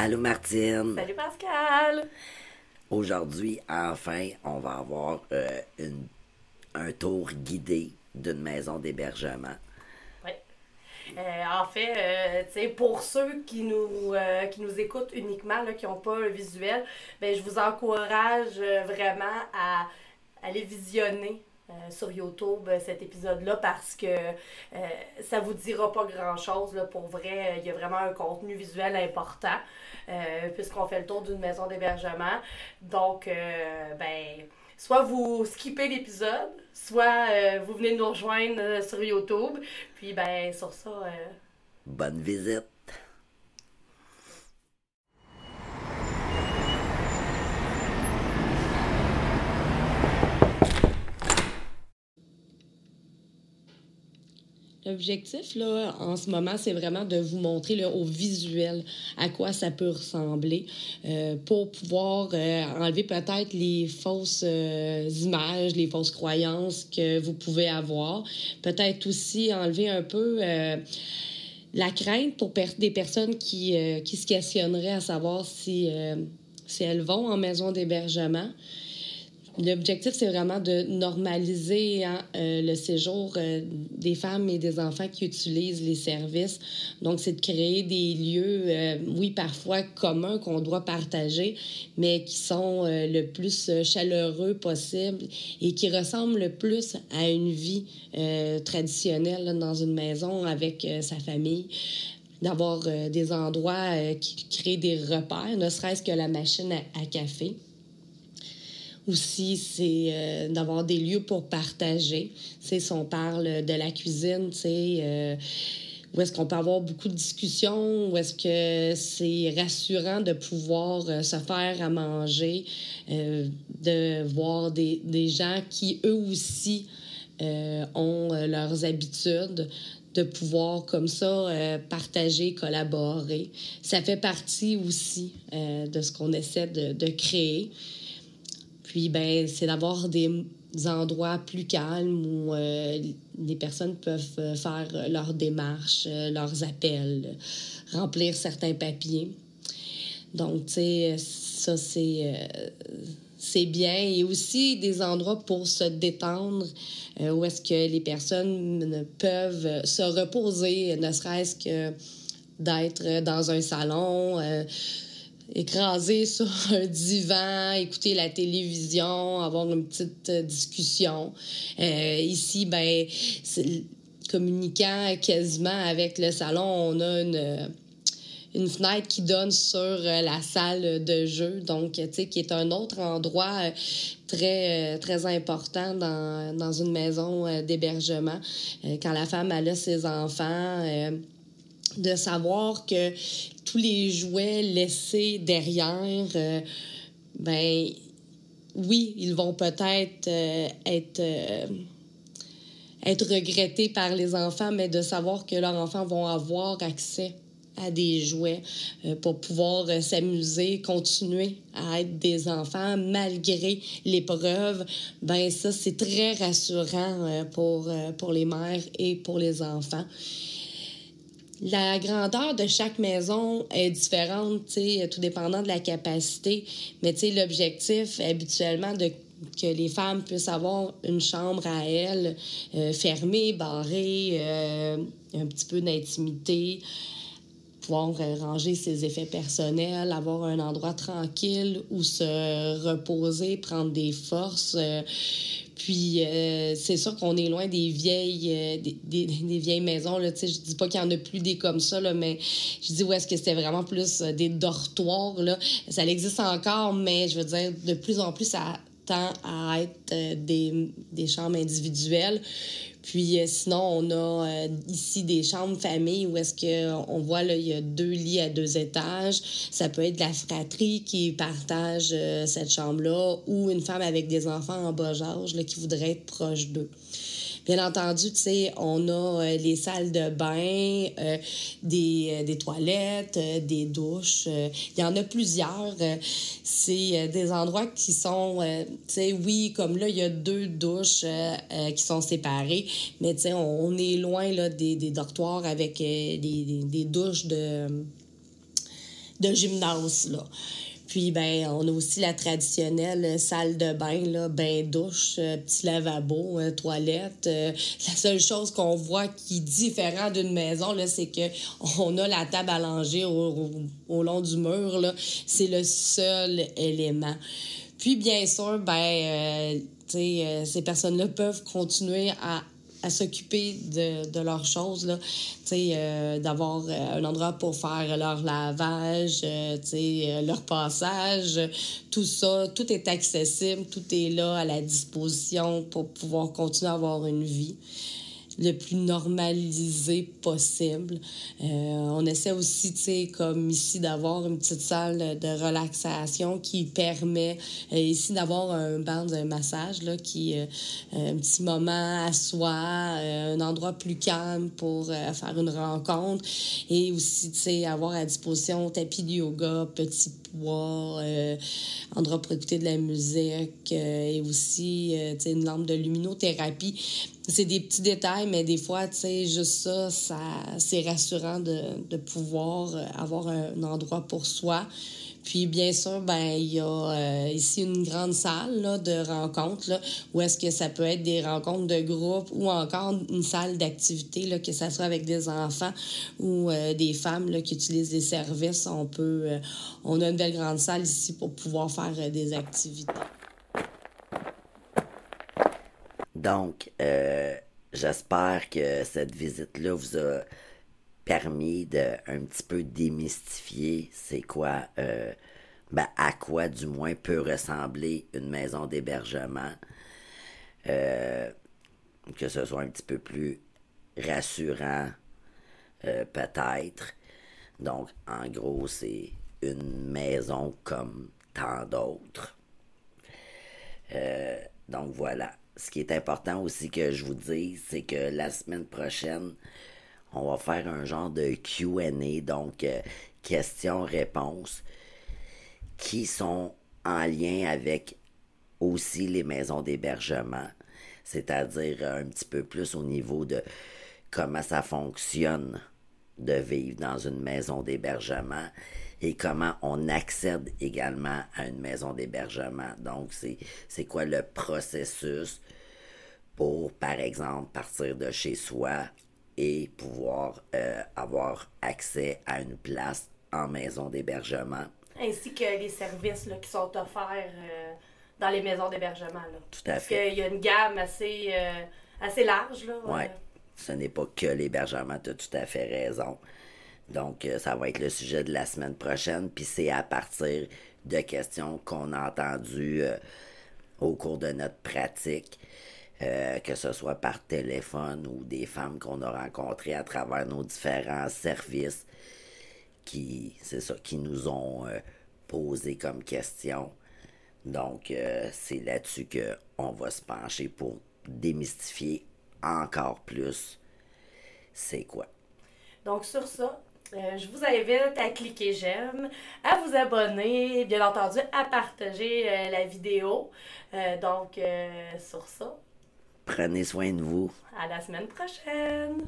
Allô Martine. Salut Pascal. Aujourd'hui, enfin, on va avoir euh, une, un tour guidé d'une maison d'hébergement. Oui. Euh, en fait, euh, tu sais, pour ceux qui nous, qui nous écoutent uniquement, là, qui n'ont pas le visuel, ben, je vous encourage vraiment à aller visionner euh, sur YouTube euh, cet épisode-là parce que euh, ça vous dira pas grand-chose. Pour vrai, euh, il y a vraiment un contenu visuel important puisqu'on fait le tour d'une maison d'hébergement. Donc, ben, soit vous skippez l'épisode, soit vous venez nous rejoindre sur YouTube. Puis, ben, sur ça, Bonne visite. L'objectif, là, en ce moment, c'est vraiment de vous montrer au visuel à quoi ça peut ressembler euh, pour pouvoir euh, enlever peut-être les fausses euh, images, les fausses croyances que vous pouvez avoir. Peut-être aussi enlever un peu la crainte pour des personnes qui, qui se questionneraient à savoir si, si elles vont en maison d'hébergement. L'objectif, c'est vraiment de normaliser hein, euh, le séjour euh, des femmes et des enfants qui utilisent les services. Donc, c'est de créer des lieux, euh, oui, parfois communs qu'on doit partager, mais qui sont le plus chaleureux possible et qui ressemblent le plus à une vie traditionnelle dans une maison avec sa famille d'avoir des endroits qui créent des repères, ne serait-ce que la machine à café. Aussi, c'est euh, d'avoir des lieux pour partager. Si on parle de la cuisine, euh, où est-ce qu'on peut avoir beaucoup de discussions, où est-ce que c'est rassurant de pouvoir euh, se faire à manger, de voir des, gens qui, eux aussi, ont leurs habitudes, de pouvoir comme ça partager, collaborer. Ça fait partie aussi de ce qu'on essaie de créer. Puis, ben, c'est d'avoir des endroits plus calmes où euh, les personnes peuvent euh, faire leurs démarches, euh, leurs appels, euh, remplir certains papiers. Donc, tu sais, ça, c'est euh, c'est bien. Et aussi des endroits pour se détendre, euh, où est-ce que les personnes peuvent se reposer, ne serait-ce que d'être dans un salon. euh, écrasé sur un divan, écouter la télévision, avoir une petite euh, discussion. Euh, ici, ben, communiquant quasiment avec le salon, on a une, une fenêtre qui donne sur euh, la salle de jeu, donc, tu sais, qui est un autre endroit euh, très, très important dans, dans une maison d'hébergement. Quand la femme elle a ses enfants, de savoir que tous les jouets laissés derrière, euh, ben oui, ils vont peut-être euh, être, euh, être regrettés par les enfants, mais de savoir que leurs enfants vont avoir accès à des jouets euh, pour pouvoir s'amuser, continuer à être des enfants malgré l'épreuve, ben ça, c'est très rassurant pour, pour les mères et pour les enfants. La grandeur de chaque maison est différente, tout dépendant de la capacité. Mais l'objectif, habituellement, de que les femmes puissent avoir une chambre à elles, euh, fermée, barrée, euh, un petit peu d'intimité, pouvoir ranger ses effets personnels, avoir un endroit tranquille où se reposer, prendre des forces. euh, puis euh, c'est sûr qu'on est loin des vieilles euh, des, vieilles maisons. Là, je dis pas qu'il y en a plus des comme ça, là, mais je dis où est-ce que c'était vraiment plus des dortoirs. Là? Ça existe encore, mais je veux dire, de plus en plus, ça à être euh, des, des chambres individuelles. Puis euh, sinon, on a euh, ici des chambres famille où est-ce que on voit là, il y a deux lits à deux étages. Ça peut être la fratrie qui partage cette chambre-là ou une femme avec des enfants en bas âge là, qui voudrait être proche d'eux. Bien entendu, tu sais, on a euh, les salles de bain, euh, des, euh, des toilettes, des douches. Il y en a plusieurs. c'est des endroits qui sont, tu sais, oui, comme là, il y a deux douches qui sont séparées, mais tu sais, on, est loin là, des, des dortoirs avec des douches de de gymnase, là. Puis, ben, on a aussi la traditionnelle salle de bain, là, bain douche, euh, petit lavabo, euh, toilette. Euh, la seule chose qu'on voit qui est différent d'une maison, là, c'est que on a la table à langer au, au, long du mur, là. C'est le seul élément. Puis, bien sûr, ben, tu sais, ces personnes-là peuvent continuer à à s'occuper de, de leurs choses, là. Euh, d'avoir euh, un endroit pour faire leur lavage, euh, sais, leur passage, tout ça, tout est accessible, tout est là à la disposition pour pouvoir continuer à avoir une vie le plus normalisé possible. Euh, on essaie aussi, tu sais, comme ici, d'avoir une petite salle de relaxation qui permet euh, ici d'avoir un banc de massage, là, qui, euh, un petit moment à soi, un endroit plus calme pour faire une rencontre et aussi, tu sais, avoir à disposition tapis de yoga, petit poids, endroit pour écouter de la musique et aussi, tu sais, une lampe de luminothérapie c'est des petits détails, mais des fois, tu sais, juste ça, ça c'est rassurant de, pouvoir euh, avoir un endroit pour soi. Puis, bien sûr, ben il y a euh, ici une grande salle de rencontres, où est-ce que ça peut être des rencontres de groupe ou encore une salle d'activité, que ce soit avec des enfants ou euh, des femmes qui utilisent des services. On peut, on a une belle grande salle ici pour pouvoir faire des activités. Donc, euh, j'espère que cette visite-là vous a permis de un petit peu démystifier c'est quoi, euh, ben, à quoi du moins peut ressembler une maison d'hébergement. Euh, que ce soit un petit peu plus rassurant, peut-être. Donc, en gros, c'est une maison comme tant d'autres. donc voilà ce qui est important aussi que je vous dise, c'est que la semaine prochaine, on va faire un genre de QA, donc euh, questions-réponses, qui sont en lien avec aussi les maisons d'hébergement, c'est-à-dire un petit peu plus au niveau de comment ça fonctionne de vivre dans une maison d'hébergement et comment on accède également à une maison d'hébergement. Donc, c'est quoi le processus pour, par exemple, partir de chez soi et pouvoir euh, avoir accès à une place en maison d'hébergement? Ainsi que les services qui sont offerts euh, dans les maisons d'hébergement. Tout à fait. Parce qu'il y a une gamme assez, euh, assez large. Oui. Ce n'est pas que l'hébergement, tu as tout à fait raison. Donc, euh, ça va être le sujet de la semaine prochaine. Puis c'est à partir de questions qu'on a entendues euh, au cours de notre pratique, euh, que ce soit par téléphone ou des femmes qu'on a rencontrées à travers nos différents services qui, c'est ça, qui nous ont posé comme question. Donc, c'est là-dessus qu'on va se pencher pour démystifier encore plus c'est quoi. Donc, sur ça, euh, je vous invite à cliquer j'aime, à vous abonner, bien entendu à partager euh, la vidéo. Euh, donc, sur ça. Prenez soin de vous. À la semaine prochaine.